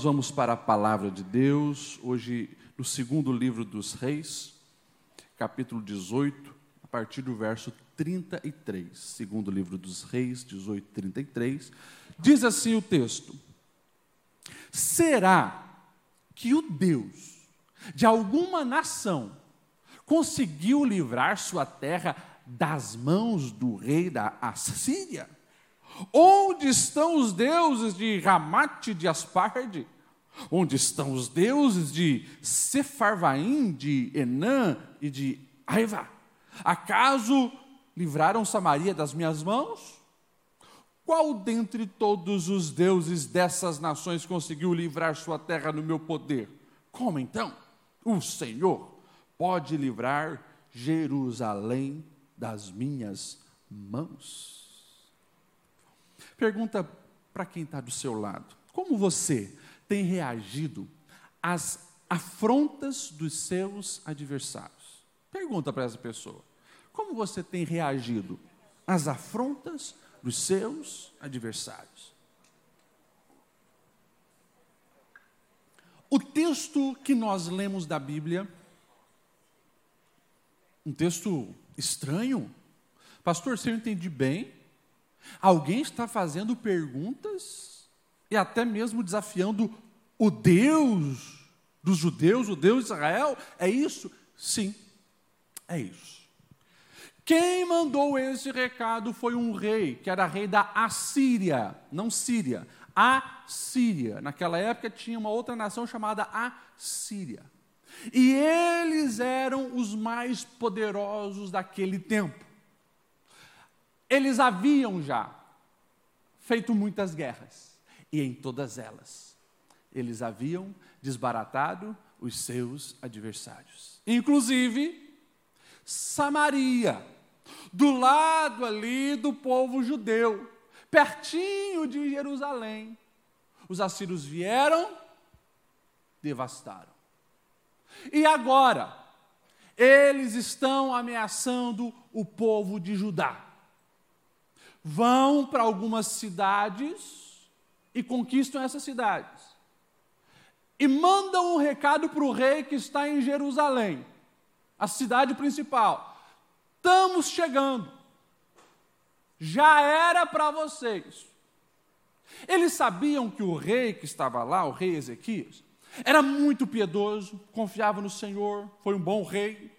Nós vamos para a palavra de Deus, hoje no segundo livro dos Reis, capítulo 18, a partir do verso 33. Segundo livro dos Reis, 18, 33. Diz assim o texto: Será que o Deus de alguma nação conseguiu livrar sua terra das mãos do rei da Assíria? Onde estão os deuses de Ramate de Asparde? Onde estão os deuses de Sefarvaim, de Enã e de Aiva? Acaso livraram Samaria das minhas mãos? Qual dentre todos os deuses dessas nações conseguiu livrar sua terra no meu poder? Como então? O Senhor pode livrar Jerusalém das minhas mãos? Pergunta para quem está do seu lado: como você tem reagido às afrontas dos seus adversários? Pergunta para essa pessoa: como você tem reagido às afrontas dos seus adversários? O texto que nós lemos da Bíblia, um texto estranho. Pastor, se eu entendi bem, Alguém está fazendo perguntas e até mesmo desafiando o Deus dos judeus, o Deus de Israel? É isso? Sim, é isso. Quem mandou esse recado foi um rei, que era rei da Assíria, não Síria, Assíria. Naquela época tinha uma outra nação chamada Assíria. E eles eram os mais poderosos daquele tempo eles haviam já feito muitas guerras, e em todas elas, eles haviam desbaratado os seus adversários. Inclusive, Samaria, do lado ali do povo judeu, pertinho de Jerusalém. Os assírios vieram, devastaram. E agora, eles estão ameaçando o povo de Judá vão para algumas cidades e conquistam essas cidades. E mandam um recado para o rei que está em Jerusalém, a cidade principal. Estamos chegando. Já era para vocês. Eles sabiam que o rei que estava lá, o rei Ezequias, era muito piedoso, confiava no Senhor, foi um bom rei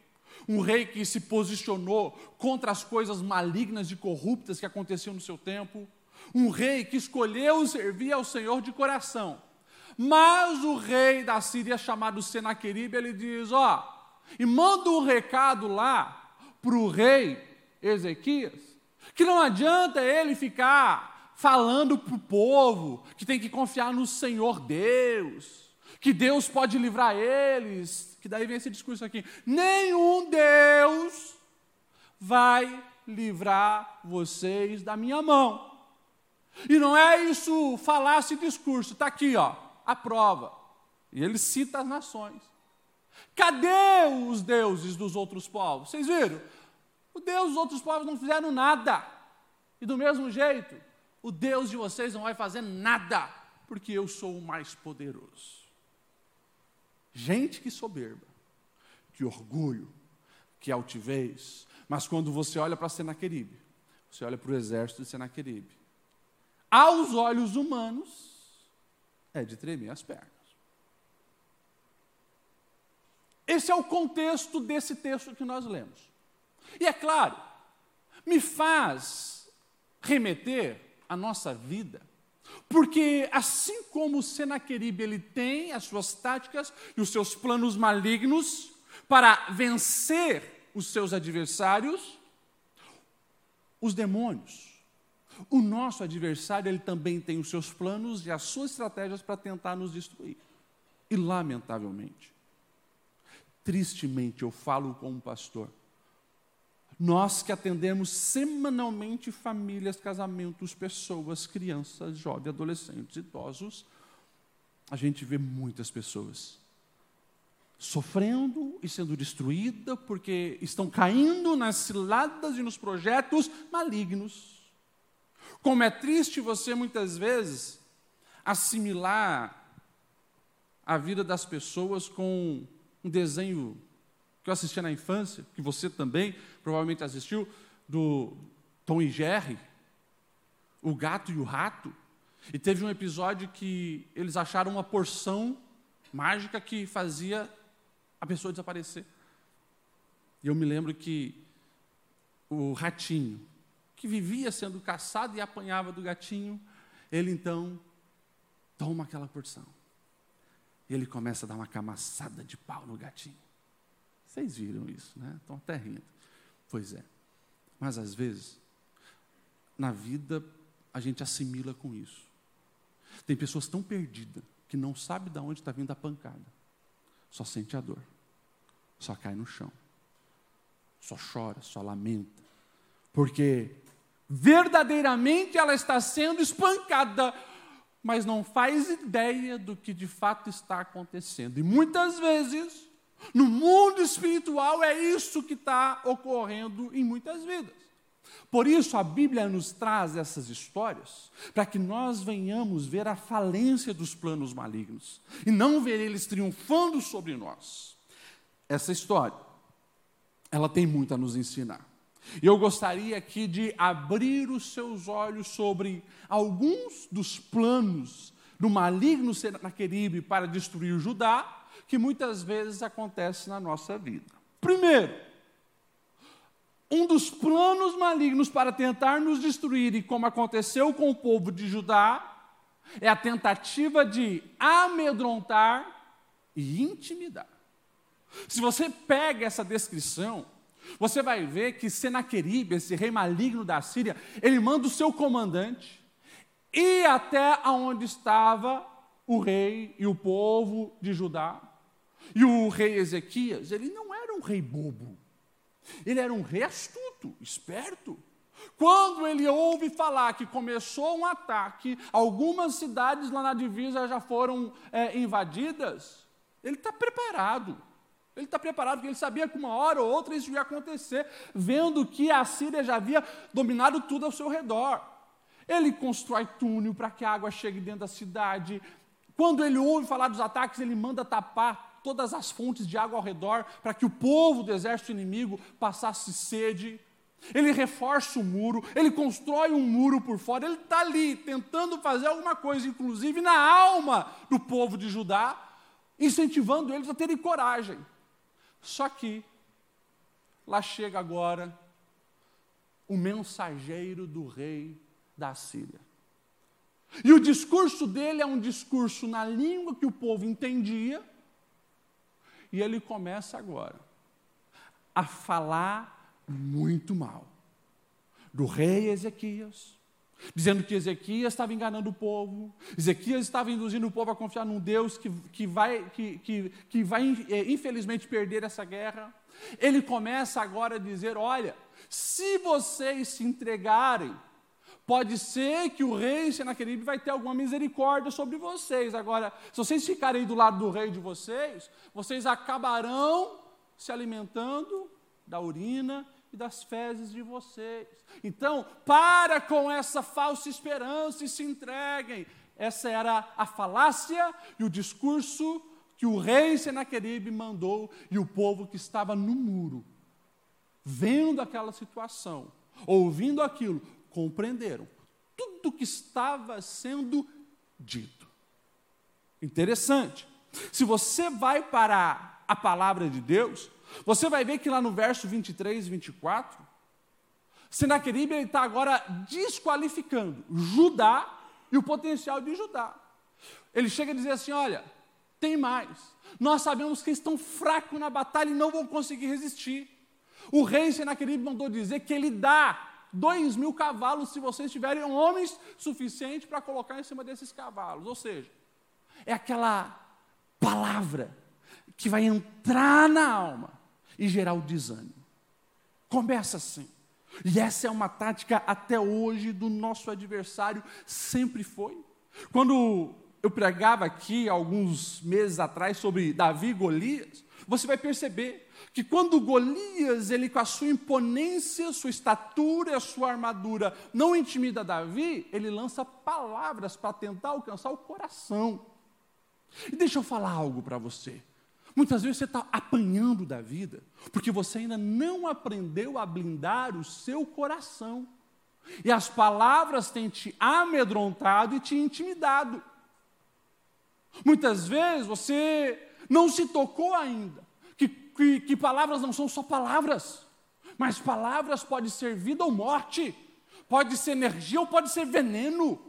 um rei que se posicionou contra as coisas malignas e corruptas que aconteciam no seu tempo, um rei que escolheu servir ao Senhor de coração. Mas o rei da Síria, chamado Senaqueribe, ele diz: Ó, e manda um recado lá para o rei Ezequias, que não adianta ele ficar falando para o povo que tem que confiar no Senhor Deus, que Deus pode livrar eles, que daí vem esse discurso aqui: nenhum Deus vai livrar vocês da minha mão. E não é isso falar-se discurso, está aqui, ó, a prova. E ele cita as nações. Cadê os deuses dos outros povos? Vocês viram? O Deus dos outros povos não fizeram nada. E do mesmo jeito, o Deus de vocês não vai fazer nada, porque eu sou o mais poderoso. Gente que soberba, que orgulho, que altivez. Mas quando você olha para Senaqueribe, você olha para o exército de Senaqueribe, aos olhos humanos, é de tremer as pernas. Esse é o contexto desse texto que nós lemos. E é claro, me faz remeter a nossa vida porque assim como Senaqueribe ele tem as suas táticas e os seus planos malignos para vencer os seus adversários, os demônios, o nosso adversário ele também tem os seus planos e as suas estratégias para tentar nos destruir. E lamentavelmente, tristemente eu falo como pastor, nós que atendemos semanalmente famílias, casamentos, pessoas, crianças, jovens, adolescentes, idosos, a gente vê muitas pessoas sofrendo e sendo destruídas porque estão caindo nas ciladas e nos projetos malignos. Como é triste você muitas vezes assimilar a vida das pessoas com um desenho que eu assistia na infância, que você também provavelmente assistiu, do Tom e Jerry, o gato e o rato. E teve um episódio que eles acharam uma porção mágica que fazia a pessoa desaparecer. E eu me lembro que o ratinho, que vivia sendo caçado e apanhava do gatinho, ele então toma aquela porção. E ele começa a dar uma camaçada de pau no gatinho. Vocês viram isso, né? Estão até rindo. Pois é. Mas às vezes, na vida, a gente assimila com isso. Tem pessoas tão perdidas que não sabe de onde está vindo a pancada. Só sente a dor. Só cai no chão. Só chora, só lamenta. Porque verdadeiramente ela está sendo espancada, mas não faz ideia do que de fato está acontecendo. E muitas vezes, no mundo espiritual, é isso que está ocorrendo em muitas vidas. Por isso a Bíblia nos traz essas histórias, para que nós venhamos ver a falência dos planos malignos e não ver eles triunfando sobre nós. Essa história, ela tem muito a nos ensinar. E eu gostaria aqui de abrir os seus olhos sobre alguns dos planos do maligno Senaqueribe para destruir Judá, que muitas vezes acontece na nossa vida. Primeiro, um dos planos malignos para tentar nos destruir, e como aconteceu com o povo de Judá, é a tentativa de amedrontar e intimidar. Se você pega essa descrição, você vai ver que Senaqueribe, esse rei maligno da Síria, ele manda o seu comandante ir até aonde estava o rei e o povo de Judá. E o rei Ezequias, ele não era um rei bobo. Ele era um rei astuto, esperto. Quando ele ouve falar que começou um ataque, algumas cidades lá na divisa já foram é, invadidas, ele está preparado. Ele está preparado, porque ele sabia que uma hora ou outra isso ia acontecer, vendo que a Síria já havia dominado tudo ao seu redor. Ele constrói túnel para que a água chegue dentro da cidade. Quando ele ouve falar dos ataques, ele manda tapar todas as fontes de água ao redor para que o povo do exército inimigo passasse sede. Ele reforça o muro, ele constrói um muro por fora, ele está ali tentando fazer alguma coisa, inclusive na alma do povo de Judá, incentivando eles a terem coragem. Só que lá chega agora o mensageiro do rei da Síria. E o discurso dele é um discurso na língua que o povo entendia, e ele começa agora a falar muito mal do rei Ezequias, dizendo que Ezequias estava enganando o povo, Ezequias estava induzindo o povo a confiar num Deus que, que vai, que, que, que vai é, infelizmente perder essa guerra. Ele começa agora a dizer: olha, se vocês se entregarem, pode ser que o rei Senaqueribe vai ter alguma misericórdia sobre vocês. Agora, se vocês ficarem do lado do rei de vocês, vocês acabarão se alimentando da urina e das fezes de vocês. Então, para com essa falsa esperança e se entreguem. Essa era a falácia e o discurso que o rei Senaqueribe mandou e o povo que estava no muro, vendo aquela situação, ouvindo aquilo, compreenderam tudo que estava sendo dito. Interessante. Se você vai para a palavra de Deus, você vai ver que lá no verso 23 e 24, Senaqueribe está agora desqualificando Judá e o potencial de Judá. Ele chega a dizer assim: olha, tem mais. Nós sabemos que estão fracos na batalha e não vão conseguir resistir. O rei Senaqueribe mandou dizer que ele dá dois mil cavalos se vocês tiverem homens suficientes para colocar em cima desses cavalos. Ou seja, é aquela palavra que vai entrar na alma e gerar o desânimo. Começa assim. E essa é uma tática até hoje do nosso adversário, sempre foi. Quando eu pregava aqui alguns meses atrás sobre Davi e Golias, você vai perceber que quando Golias, ele com a sua imponência, sua estatura, a sua armadura, não intimida Davi, ele lança palavras para tentar alcançar o coração. E deixa eu falar algo para você. Muitas vezes você está apanhando da vida, porque você ainda não aprendeu a blindar o seu coração. E as palavras têm te amedrontado e te intimidado. Muitas vezes você não se tocou ainda, que, que, que palavras não são só palavras, mas palavras podem ser vida ou morte, pode ser energia ou pode ser veneno.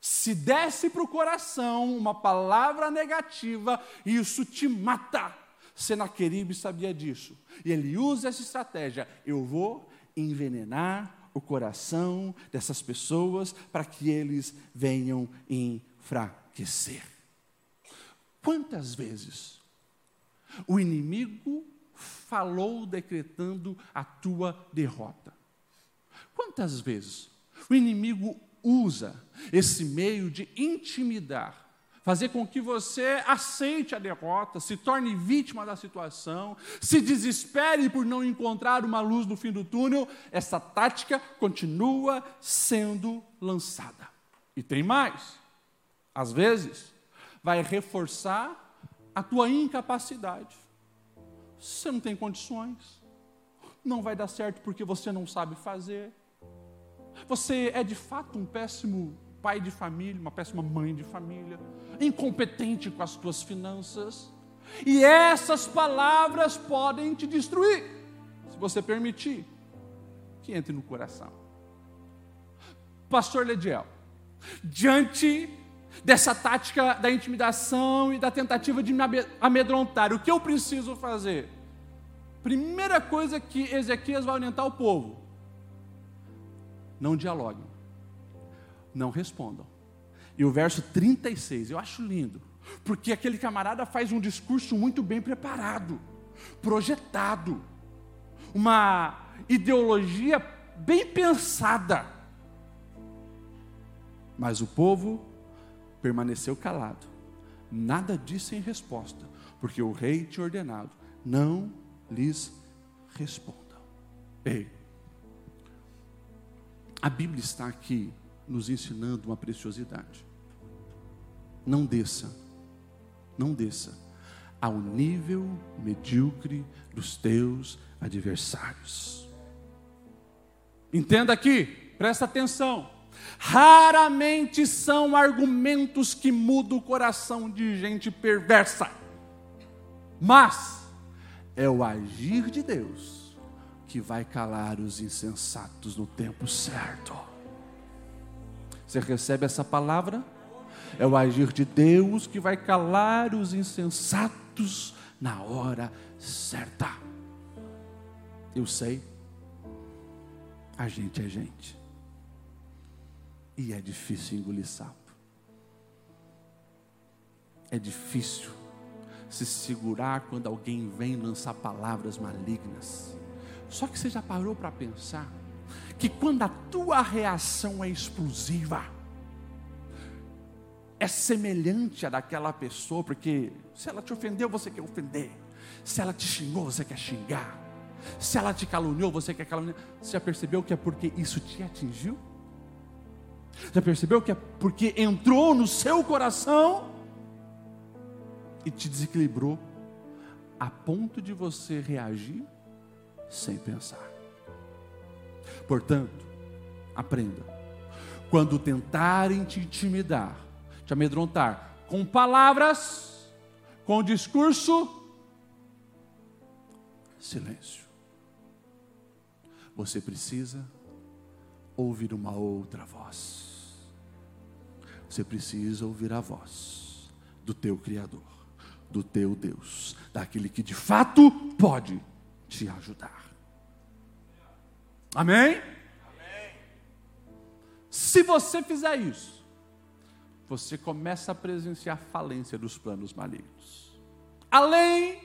Se desce para o coração uma palavra negativa, isso te mata. Senaqueribe sabia disso. E ele usa essa estratégia. Eu vou envenenar o coração dessas pessoas para que eles venham enfraquecer. Quantas vezes o inimigo falou decretando a tua derrota? Quantas vezes o inimigo usa esse meio de intimidar, fazer com que você aceite a derrota, se torne vítima da situação, se desespere por não encontrar uma luz no fim do túnel, essa tática continua sendo lançada. E tem mais. Às vezes, vai reforçar a tua incapacidade. Você não tem condições, não vai dar certo porque você não sabe fazer. Você é de fato um péssimo pai de família, uma péssima mãe de família, incompetente com as tuas finanças. E essas palavras podem te destruir, se você permitir que entre no coração. Pastor Lediel, diante dessa tática da intimidação e da tentativa de me amedrontar. O que eu preciso fazer? Primeira coisa que Ezequias vai orientar o povo: não dialoguem, não respondam. E o verso 36, eu acho lindo, porque aquele camarada faz um discurso muito bem preparado, projetado, uma ideologia bem pensada. Mas o povo permaneceu calado. Nada disse em resposta, porque o rei tinha ordenado: não lhes respondam. Ei, a Bíblia está aqui nos ensinando uma preciosidade. Não desça, não desça ao nível medíocre dos teus adversários. Entenda aqui, presta atenção. Raramente são argumentos que mudam o coração de gente perversa, mas é o agir de Deus que vai calar os insensatos no tempo certo. Você recebe essa palavra? É o agir de Deus que vai calar os insensatos na hora certa. Eu sei, a gente é gente. E é difícil engolir sapo. É difícil se segurar quando alguém vem lançar palavras malignas. Só que você já parou para pensar que quando a tua reação é explosiva, é semelhante à daquela pessoa, porque se ela te ofendeu, você quer ofender. Se ela te xingou, você quer xingar. Se ela te caluniou, você quer caluniar. Você já percebeu que é porque isso te atingiu? Já percebeu que é porque entrou no seu coração e te desequilibrou a ponto de você reagir sem pensar. Portanto, aprenda. Quando tentarem te intimidar, te amedrontar com palavras, com discurso, silêncio. Você precisa ouvir uma outra voz. Você precisa ouvir a voz do teu Criador, do teu Deus, daquele que de fato pode te ajudar. Amém? Se você fizer isso, você começa a presenciar a falência dos planos malignos. Além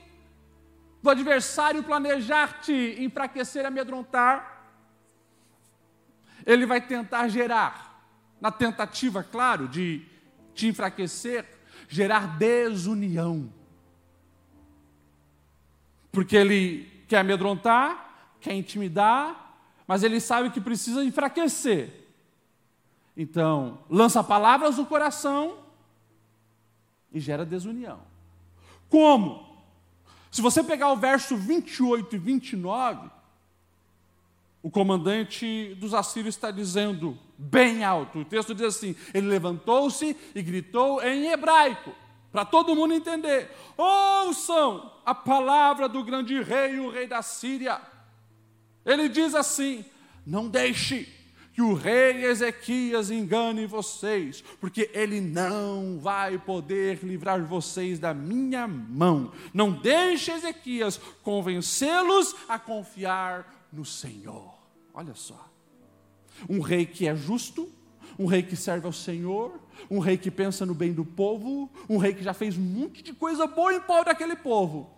do adversário planejar te enfraquecer, amedrontar, ele vai tentar gerar na tentativa, claro, de te enfraquecer, gerar desunião. Porque ele quer amedrontar, quer intimidar, mas ele sabe que precisa enfraquecer. Então, lança palavras no coração e gera desunião. Como? Se você pegar o verso 28 e 29, o comandante dos assírios está dizendo bem alto. O texto diz assim: ele levantou-se e gritou em hebraico, para todo mundo entender: ouçam a palavra do grande rei, o rei da Síria. Ele diz assim: não deixe que o rei Ezequias engane vocês, porque ele não vai poder livrar vocês da minha mão. Não deixe Ezequias convencê-los a confiar no Senhor. Olha só. Um rei que é justo, um rei que serve ao Senhor, um rei que pensa no bem do povo, um rei que já fez um monte de coisa boa em prol daquele povo.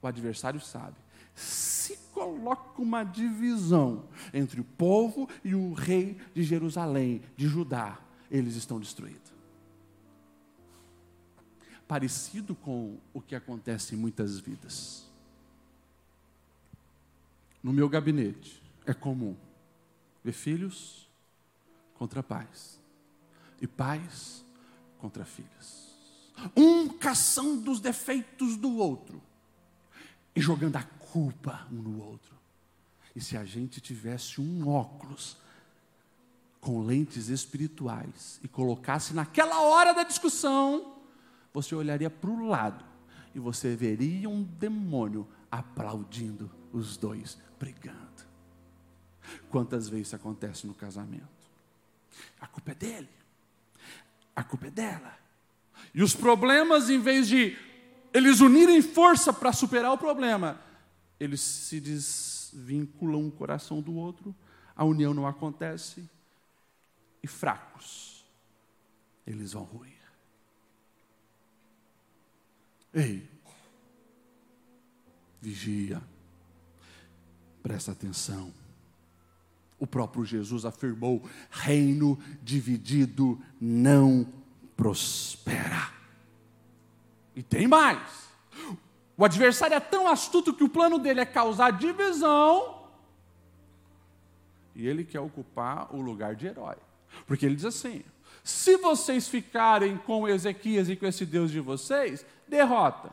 O adversário sabe se coloca uma divisão entre o povo e o rei de Jerusalém, de Judá, eles estão destruídos. Parecido com o que acontece em muitas vidas. No meu gabinete é comum ver filhos contra pais e pais contra filhos. Um caçando os defeitos do outro e jogando a culpa um no outro. E se a gente tivesse um óculos com lentes espirituais e colocasse naquela hora da discussão, você olharia para o lado e você veria um demônio aplaudindo os dois brigando. Quantas vezes isso acontece no casamento? A culpa é dele, a culpa é dela. E os problemas, em vez de eles unirem força para superar o problema, eles se desvinculam um coração do outro, a união não acontece, e fracos, eles vão ruir. Ei, vigia, presta atenção. O próprio Jesus afirmou: reino dividido não prospera. E tem mais. O adversário é tão astuto que o plano dele é causar divisão e ele quer ocupar o lugar de herói. Porque ele diz assim: se vocês ficarem com Ezequias e com esse Deus de vocês, derrota.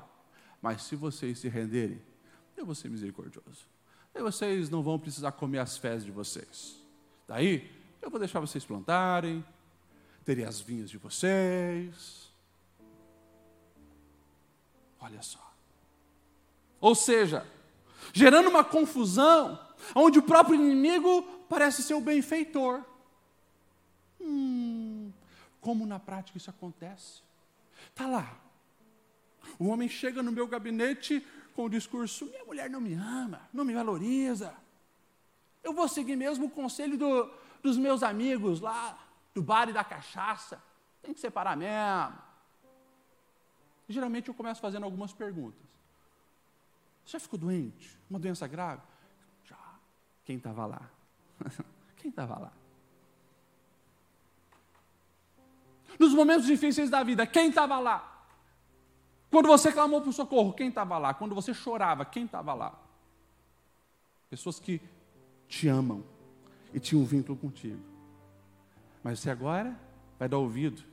Mas se vocês se renderem, eu vou ser misericordioso. E vocês não vão precisar comer as fezes de vocês. Daí, eu vou deixar vocês plantarem, terem as vinhas de vocês. Olha só. Ou seja, gerando uma confusão, onde o próprio inimigo parece ser o benfeitor. Hum, como na prática isso acontece? Está lá. O homem chega no meu gabinete com o discurso: minha mulher não me ama, não me valoriza. Eu vou seguir mesmo o conselho do, dos meus amigos lá, do bar e da cachaça. Tem que separar mesmo. Geralmente eu começo fazendo algumas perguntas. Já ficou doente? Uma doença grave? Já. Quem estava lá? Quem estava lá? Nos momentos difíceis da vida, quem estava lá? Quando você clamou por socorro, quem estava lá? Quando você chorava, quem estava lá? Pessoas que te amam e tinham um vínculo contigo. Mas você agora vai dar ouvido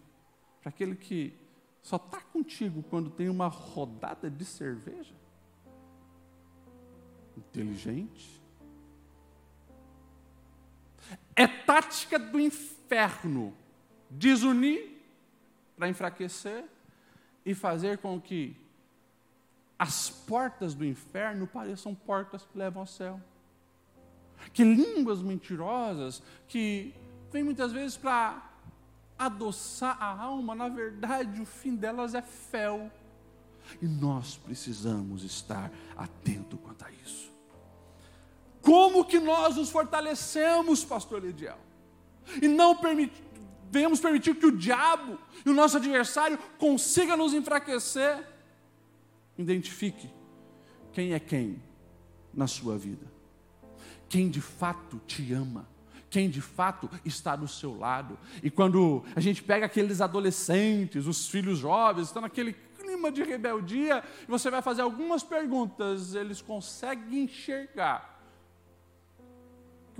para aquele que só está contigo quando tem uma rodada de cerveja? inteligente. É tática do inferno desunir para enfraquecer e fazer com que as portas do inferno pareçam portas que levam ao céu. Que línguas mentirosas que vêm muitas vezes para adoçar a alma, na verdade o fim delas é fel. E nós precisamos estar atento quanto a isso. Como que nós nos fortalecemos, pastor Lidiel? E não permitir, devemos permitir que o diabo e o nosso adversário consiga nos enfraquecer. Identifique quem é quem na sua vida. Quem de fato te ama quem de fato está do seu lado. E quando a gente pega aqueles adolescentes, os filhos jovens, estão naquele clima de rebeldia, e você vai fazer algumas perguntas, eles conseguem enxergar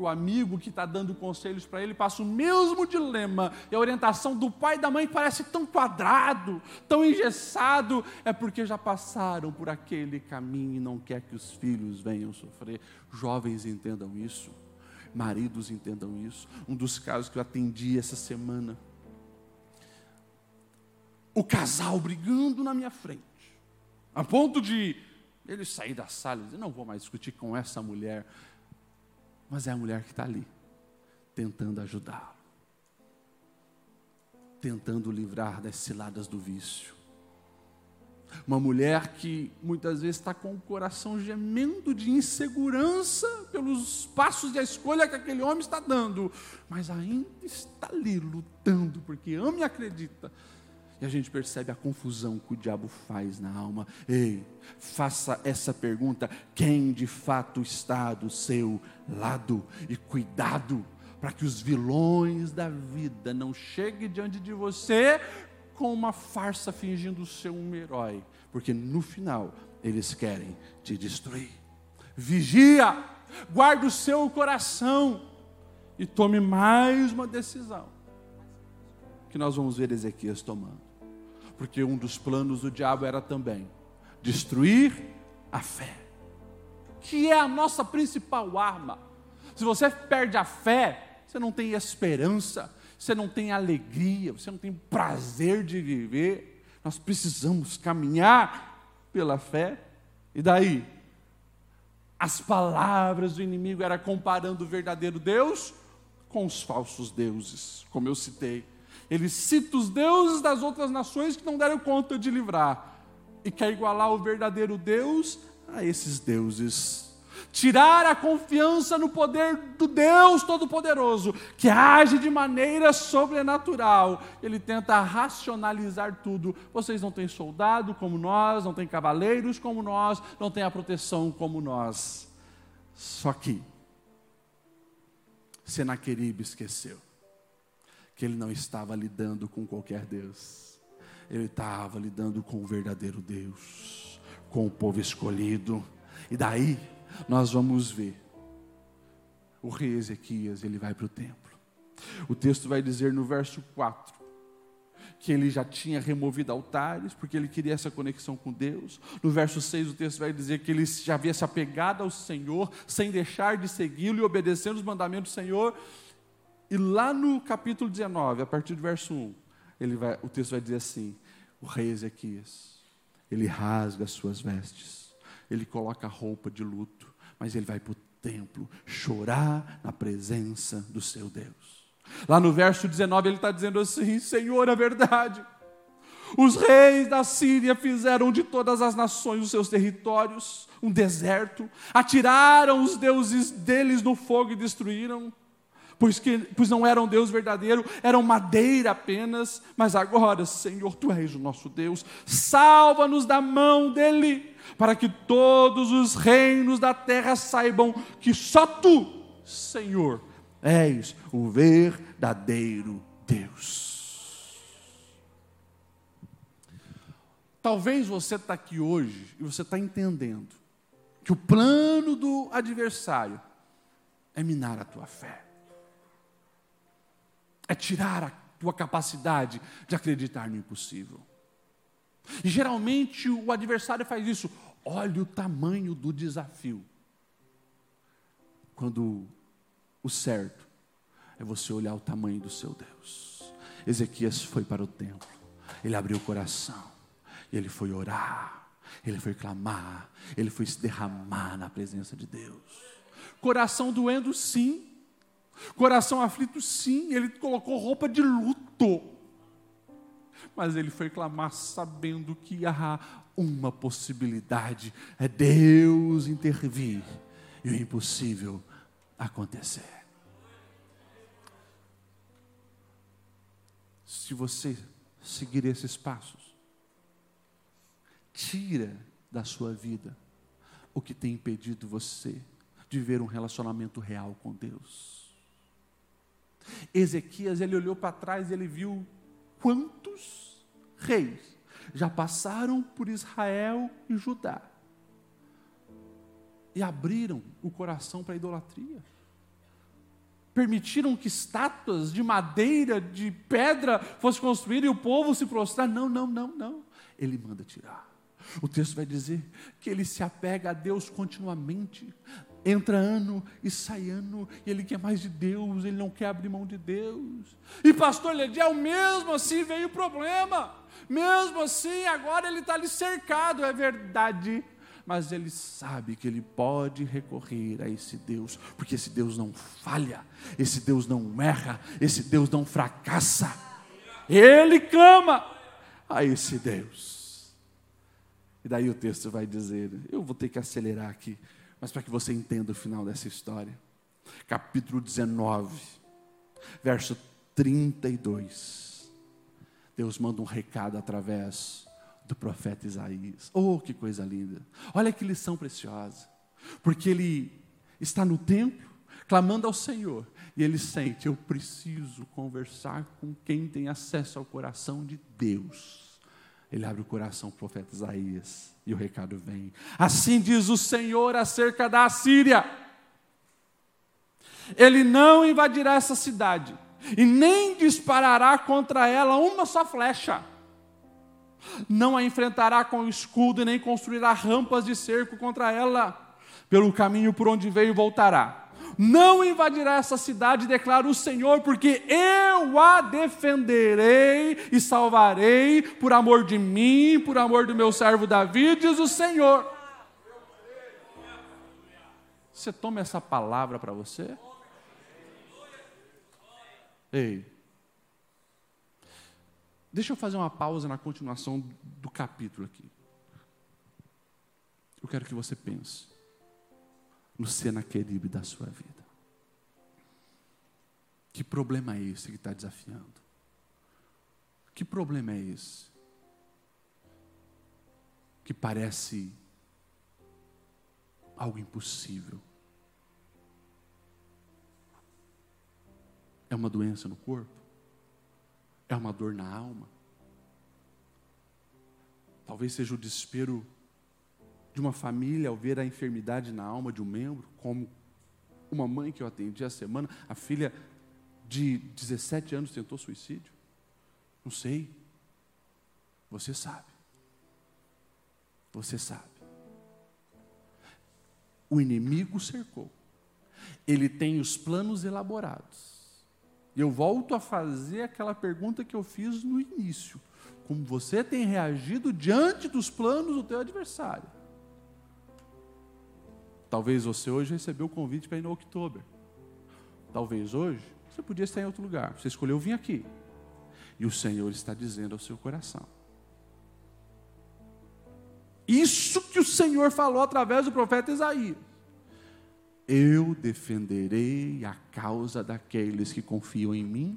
que o amigo que está dando conselhos para ele passa o mesmo dilema. E a orientação do pai e da mãe parece tão quadrado, tão engessado. É porque já passaram por aquele caminho e não quer que os filhos venham sofrer. Jovens entendam isso. Maridos entendam isso. Um dos casos que eu atendi essa semana. O casal brigando na minha frente. A ponto de ele sair da sala e dizer: Não vou mais discutir com essa mulher mas é a mulher que está ali, tentando ajudá-lo, tentando livrar das ciladas do vício. Uma mulher que muitas vezes está com o coração gemendo de insegurança pelos passos e a escolha que aquele homem está dando, mas ainda está ali lutando, porque ama e acredita e a gente percebe a confusão que o diabo faz na alma. Ei, faça essa pergunta: quem de fato está do seu lado? E cuidado, para que os vilões da vida não cheguem diante de você com uma farsa fingindo ser um herói, porque no final eles querem te destruir. Vigia, guarde o seu coração e tome mais uma decisão que nós vamos ver Ezequias tomando porque um dos planos do diabo era também destruir a fé, que é a nossa principal arma. Se você perde a fé, você não tem esperança, você não tem alegria, você não tem prazer de viver. Nós precisamos caminhar pela fé. E daí? As palavras do inimigo era comparando o verdadeiro Deus com os falsos deuses, como eu citei. Ele cita os deuses das outras nações que não deram conta de livrar e quer igualar o verdadeiro Deus a esses deuses. Tirar a confiança no poder do Deus Todo-Poderoso, que age de maneira sobrenatural. Ele tenta racionalizar tudo. Vocês não têm soldado como nós, não têm cavaleiros como nós, não têm a proteção como nós. Só que Senaqueribe esqueceu que ele não estava lidando com qualquer Deus, ele estava lidando com o verdadeiro Deus, com o povo escolhido. E daí nós vamos ver o rei Ezequias, ele vai para o templo. O texto vai dizer no verso 4 que ele já tinha removido altares, porque ele queria essa conexão com Deus. No verso 6, o texto vai dizer que ele já havia se apegado ao Senhor, sem deixar de segui-lo e obedecendo os mandamentos do Senhor. E lá no capítulo 19, a partir do verso 1, ele vai, o texto vai dizer assim: o rei Ezequias, ele rasga as suas vestes, ele coloca a roupa de luto, mas ele vai para o templo chorar na presença do seu Deus. Lá no verso 19 ele está dizendo assim: Senhor, a verdade. Os reis da Síria fizeram de todas as nações os seus territórios um deserto, atiraram os deuses deles no fogo e destruíram pois, que, pois não eram Deus verdadeiro, eram madeira apenas, mas agora, Senhor, Tu és o nosso Deus, salva-nos da mão dele, para que todos os reinos da terra saibam que só Tu, Senhor, és o verdadeiro Deus. Talvez você está aqui hoje e você está entendendo que o plano do adversário é minar a tua fé é tirar a tua capacidade de acreditar no impossível. E geralmente o adversário faz isso. Olha o tamanho do desafio. Quando o certo é você olhar o tamanho do seu Deus. Ezequias foi para o templo, ele abriu o coração, ele foi orar, ele foi clamar, ele foi se derramar na presença de Deus. Coração doendo, sim, Coração aflito, sim, ele colocou roupa de luto. Mas ele foi clamar sabendo que há uma possibilidade: é Deus intervir e o impossível acontecer. Se você seguir esses passos, tira da sua vida o que tem impedido você de ver um relacionamento real com Deus. Ezequias, ele olhou para trás e ele viu quantos reis já passaram por Israel e Judá e abriram o coração para a idolatria. permitiram que estátuas de madeira, de pedra fossem construídas e o povo se prostrar. Não, não, não, não. Ele manda tirar. O texto vai dizer que ele se apega a Deus continuamente. Entra ano e sai ano, e ele quer mais de Deus, ele não quer abrir mão de Deus. E pastor Lediel, mesmo assim veio o problema, mesmo assim agora ele está ali cercado, é verdade, mas ele sabe que ele pode recorrer a esse Deus, porque esse Deus não falha, esse Deus não erra, esse Deus não fracassa. Ele clama a esse Deus. E daí o texto vai dizer: eu vou ter que acelerar aqui, mas para que você entenda o final dessa história. Capítulo 19, verso 32. Deus manda um recado através do profeta Isaías. Oh, que coisa linda! Olha que lição preciosa. Porque ele está no templo, clamando ao Senhor, e ele sente: eu preciso conversar com quem tem acesso ao coração de Deus. Ele abre o coração do profeta Isaías e o recado vem. Assim diz o Senhor acerca da Assíria: Ele não invadirá essa cidade e nem disparará contra ela uma só flecha não a enfrentará com escudo e nem construirá rampas de cerco contra ela. Pelo caminho por onde veio voltará. Não invadirá essa cidade, declara o Senhor, porque eu a defenderei e salvarei por amor de mim, por amor do meu servo Davi, diz o Senhor. Você toma essa palavra para você? Ei, Deixa eu fazer uma pausa na continuação do capítulo aqui. Eu quero que você pense no Senaqueribe da sua vida. Que problema é esse que está desafiando? Que problema é esse? Que parece algo impossível. É uma doença no corpo? É uma dor na alma. Talvez seja o desespero de uma família ao ver a enfermidade na alma de um membro, como uma mãe que eu atendi a semana, a filha de 17 anos tentou suicídio. Não sei. Você sabe. Você sabe. O inimigo cercou. Ele tem os planos elaborados. Eu volto a fazer aquela pergunta que eu fiz no início. Como você tem reagido diante dos planos do teu adversário? Talvez você hoje recebeu o convite para ir no Oktober. Talvez hoje você podia estar em outro lugar. Você escolheu vir aqui. E o Senhor está dizendo ao seu coração. Isso que o Senhor falou através do profeta Isaías eu defenderei a causa daqueles que confiam em mim,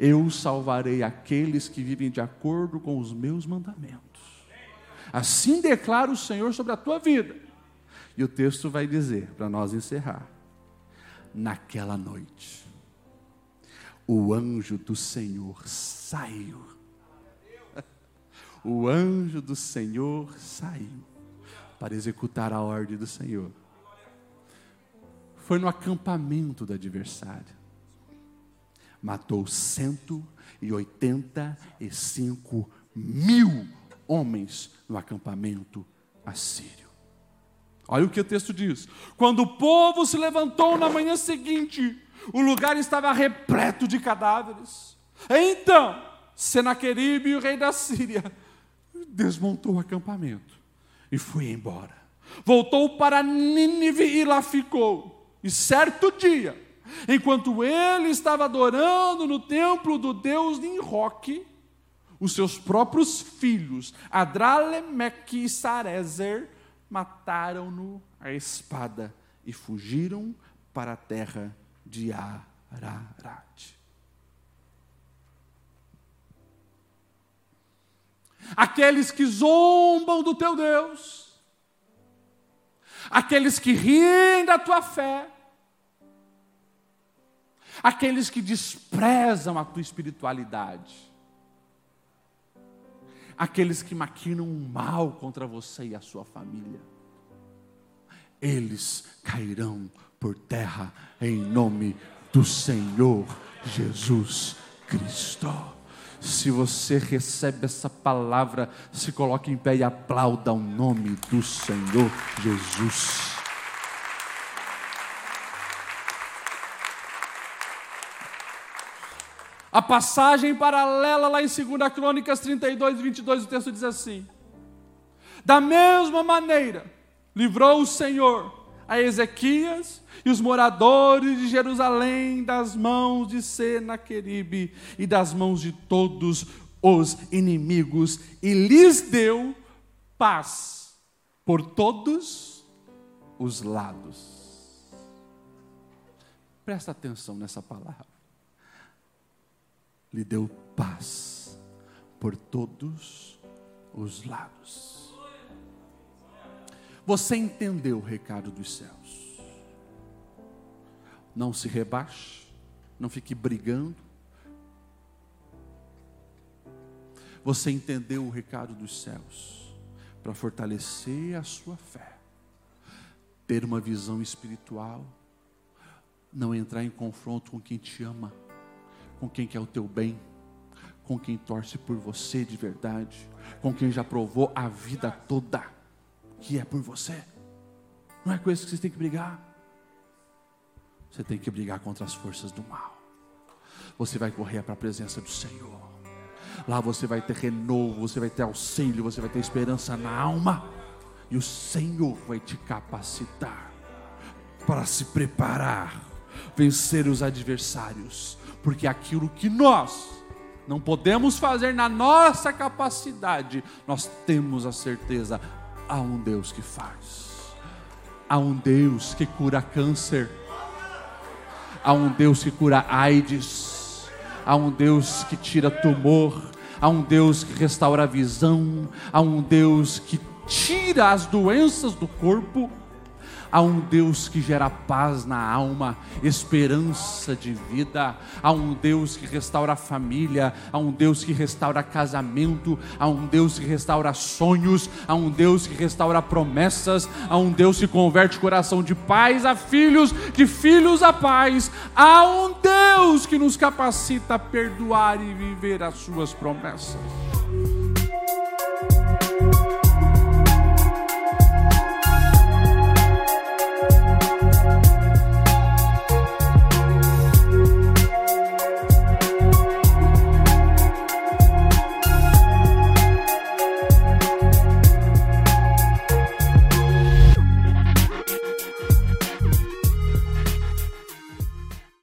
eu salvarei aqueles que vivem de acordo com os meus mandamentos. Assim declara o Senhor sobre a tua vida. E o texto vai dizer, para nós encerrar: naquela noite, o anjo do Senhor saiu. O anjo do Senhor saiu para executar a ordem do Senhor foi no acampamento do adversário. Matou 185 mil homens no acampamento assírio. Olha o que o texto diz: quando o povo se levantou na manhã seguinte, o lugar estava repleto de cadáveres. Então, Senaqueribe, o rei da Síria, desmontou o acampamento e foi embora. Voltou para Nínive e lá ficou. E certo dia, enquanto ele estava adorando no templo do deus Nimroque, os seus próprios filhos, Adralemeque e Sarezer, mataram-no a espada e fugiram para a terra de Ararat. Aqueles que zombam do teu Deus, aqueles que riem da tua fé, aqueles que desprezam a tua espiritualidade, aqueles que maquinam o mal contra você e a sua família, eles cairão por terra em nome do Senhor Jesus Cristo. Se você recebe essa palavra, se coloque em pé e aplauda o nome do Senhor Jesus. A passagem paralela lá em 2 Crônicas 32, 22, o texto diz assim: Da mesma maneira, livrou o Senhor a Ezequias e os moradores de Jerusalém das mãos de Senaqueribe e das mãos de todos os inimigos, e lhes deu paz por todos os lados. Presta atenção nessa palavra lhe deu paz por todos os lados. Você entendeu o recado dos céus. Não se rebaixe, não fique brigando. Você entendeu o recado dos céus para fortalecer a sua fé, ter uma visão espiritual, não entrar em confronto com quem te ama com quem quer o teu bem, com quem torce por você de verdade, com quem já provou a vida toda que é por você. Não é com isso que você tem que brigar. Você tem que brigar contra as forças do mal. Você vai correr para a presença do Senhor. Lá você vai ter renovo, você vai ter auxílio, você vai ter esperança na alma. E o Senhor vai te capacitar para se preparar, vencer os adversários, porque aquilo que nós não podemos fazer na nossa capacidade, nós temos a certeza, há um Deus que faz. Há um Deus que cura câncer. Há um Deus que cura AIDS. Há um Deus que tira tumor. Há um Deus que restaura a visão. Há um Deus que tira as doenças do corpo. Há um Deus que gera paz na alma, esperança de vida. Há um Deus que restaura a família. Há um Deus que restaura casamento. Há um Deus que restaura sonhos. Há um Deus que restaura promessas. Há um Deus que converte coração de pais a filhos, de filhos a pais. Há um Deus que nos capacita a perdoar e viver as suas promessas.